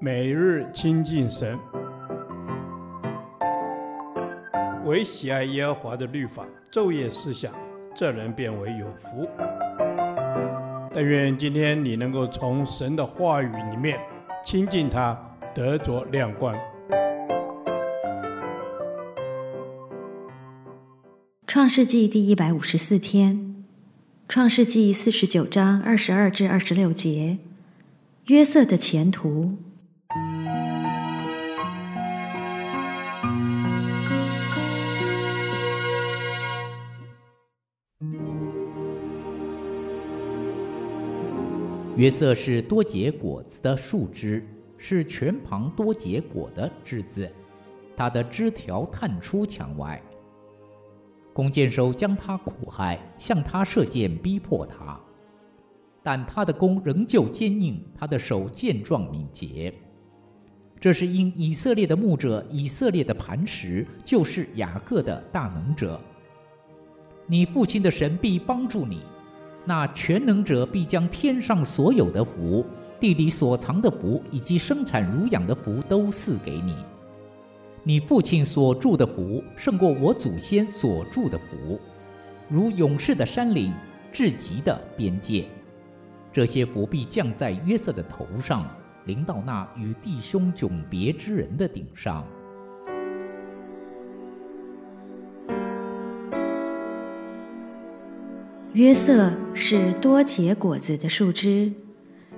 每日亲近神，唯喜爱耶和华的律法，昼夜思想，这人便为有福。但愿今天你能够从神的话语里面亲近他，得着亮光。创世纪第一百五十四天，创世纪四十九章二十二至二十六节，约瑟的前途。约瑟是多结果子的树枝，是全旁多结果的枝子，它的枝条探出墙外。弓箭手将他苦害，向他射箭，逼迫他，但他的弓仍旧坚硬，他的手健壮敏捷。这是因以色列的牧者，以色列的磐石，就是雅各的大能者。你父亲的神必帮助你。那全能者必将天上所有的福、地里所藏的福以及生产乳养的福都赐给你。你父亲所住的福胜过我祖先所住的福，如永世的山岭、至极的边界。这些福必降在约瑟的头上，临到那与弟兄迥别之人的顶上。约瑟是多结果子的树枝，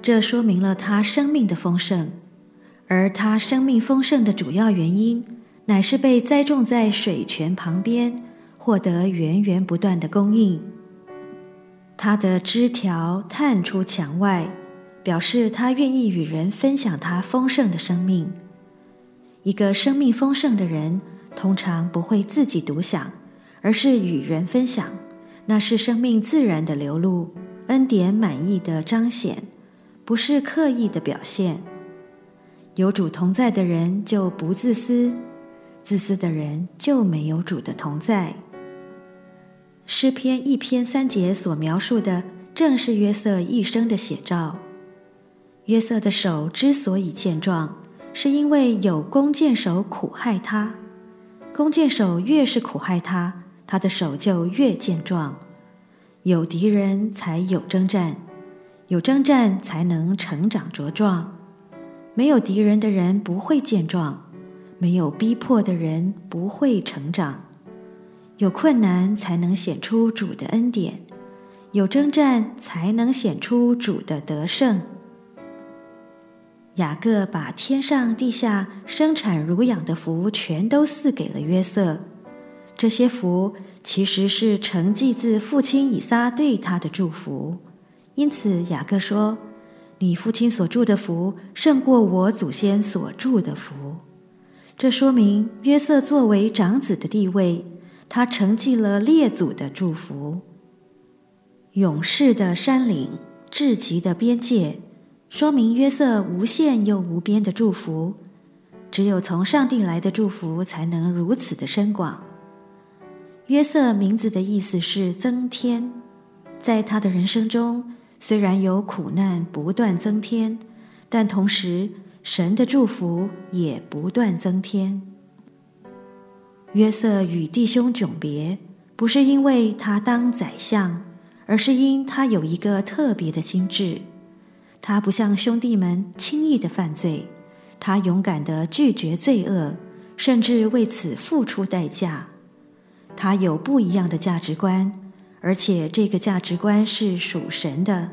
这说明了他生命的丰盛，而他生命丰盛的主要原因，乃是被栽种在水泉旁边，获得源源不断的供应。他的枝条探出墙外，表示他愿意与人分享他丰盛的生命。一个生命丰盛的人，通常不会自己独享，而是与人分享。那是生命自然的流露，恩典满意的彰显，不是刻意的表现。有主同在的人就不自私，自私的人就没有主的同在。诗篇一篇三节所描述的，正是约瑟一生的写照。约瑟的手之所以健壮，是因为有弓箭手苦害他，弓箭手越是苦害他，他的手就越健壮，有敌人才有征战，有征战才能成长茁壮。没有敌人的人不会健壮，没有逼迫的人不会成长。有困难才能显出主的恩典，有征战才能显出主的得胜。雅各把天上地下生产乳养的福全都赐给了约瑟。这些福其实是承继自父亲以撒对他的祝福，因此雅各说：“你父亲所祝的福胜过我祖先所祝的福。”这说明约瑟作为长子的地位，他承继了列祖的祝福。永世的山岭，至极的边界，说明约瑟无限又无边的祝福。只有从上帝来的祝福，才能如此的深广。约瑟名字的意思是增添，在他的人生中，虽然有苦难不断增添，但同时神的祝福也不断增添。约瑟与弟兄迥别，不是因为他当宰相，而是因他有一个特别的心智。他不像兄弟们轻易的犯罪，他勇敢地拒绝罪恶，甚至为此付出代价。他有不一样的价值观，而且这个价值观是属神的。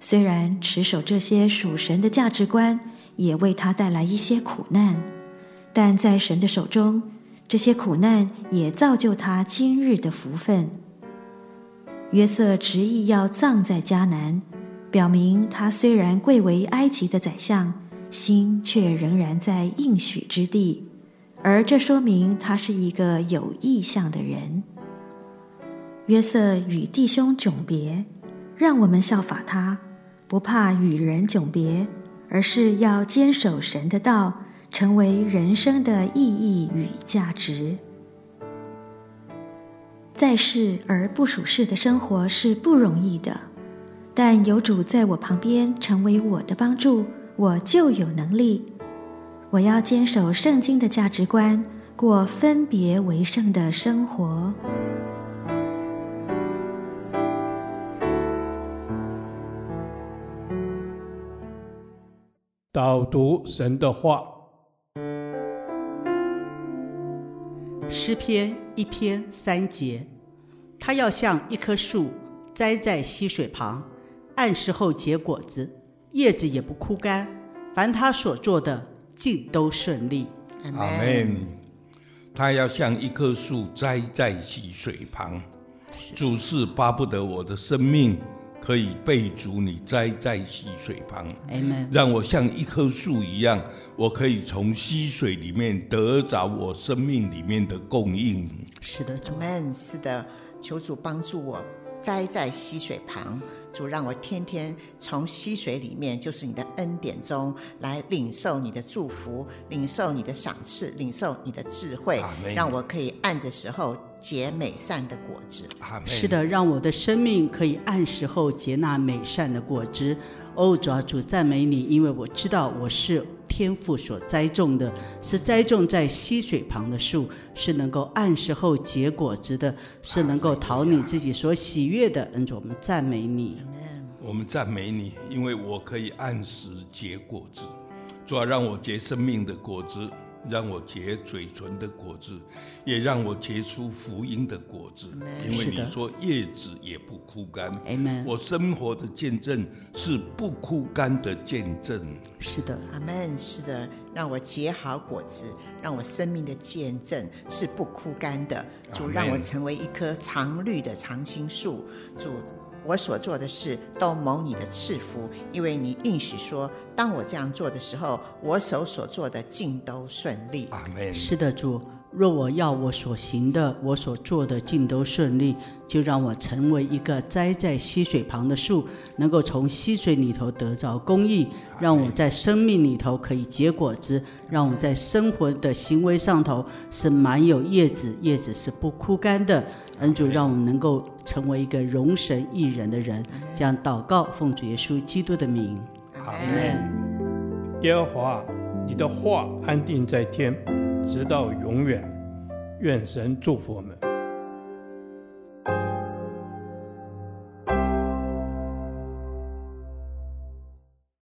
虽然持守这些属神的价值观也为他带来一些苦难，但在神的手中，这些苦难也造就他今日的福分。约瑟执意要葬在迦南，表明他虽然贵为埃及的宰相，心却仍然在应许之地。而这说明他是一个有意向的人。约瑟与弟兄迥别，让我们效法他，不怕与人迥别，而是要坚守神的道，成为人生的意义与价值。在世而不属世的生活是不容易的，但有主在我旁边，成为我的帮助，我就有能力。我要坚守圣经的价值观，过分别为圣的生活。导读神的话，诗篇一篇三节，他要像一棵树栽在溪水旁，按时候结果子，叶子也不枯干，凡他所做的尽都顺利。阿门。他要像一棵树栽在溪水旁，主是巴不得我的生命。可以被主你栽在溪水旁。让我像一棵树一样，我可以从溪水里面得着我生命里面的供应。是的，主。Amen。是的，求主帮助我栽在溪水旁。主让我天天从溪水里面，就是你的恩典中来领受你的祝福，领受你的赏赐，领受你的智慧，让我可以按着时候结美善的果子。是的，让我的生命可以按时候结那美善的果子。哦，主啊，主赞美你，因为我知道我是天赋所栽种的，是栽种在溪水旁的树，是能够按时候结果子的，是能够讨你自己所喜悦的。恩主，我们赞美你。我们赞美你，因为我可以按时结果子，主要让我结生命的果子，让我结嘴唇的果子，也让我结出福音的果子。因为你说叶子也不枯干。我生活的见证是不枯干的见证。是的，阿门。是的，让我结好果子，让我生命的见证是不枯干的。主让我成为一棵常绿的常青树。主。我所做的事都蒙你的赐福，因为你应许说，当我这样做的时候，我手所做的尽都顺利。阿门。是的，主。若我要我所行的，我所做的尽都顺利，就让我成为一个栽在溪水旁的树，能够从溪水里头得着公益，让我在生命里头可以结果子，让我在生活的行为上头是满有叶子，叶子是不枯干的。恩主，让我们能够成为一个容神益人的人。这样祷告，奉主耶稣基督的名。阿门。耶和华，你的话安定在天。直到永远，愿神祝福我们。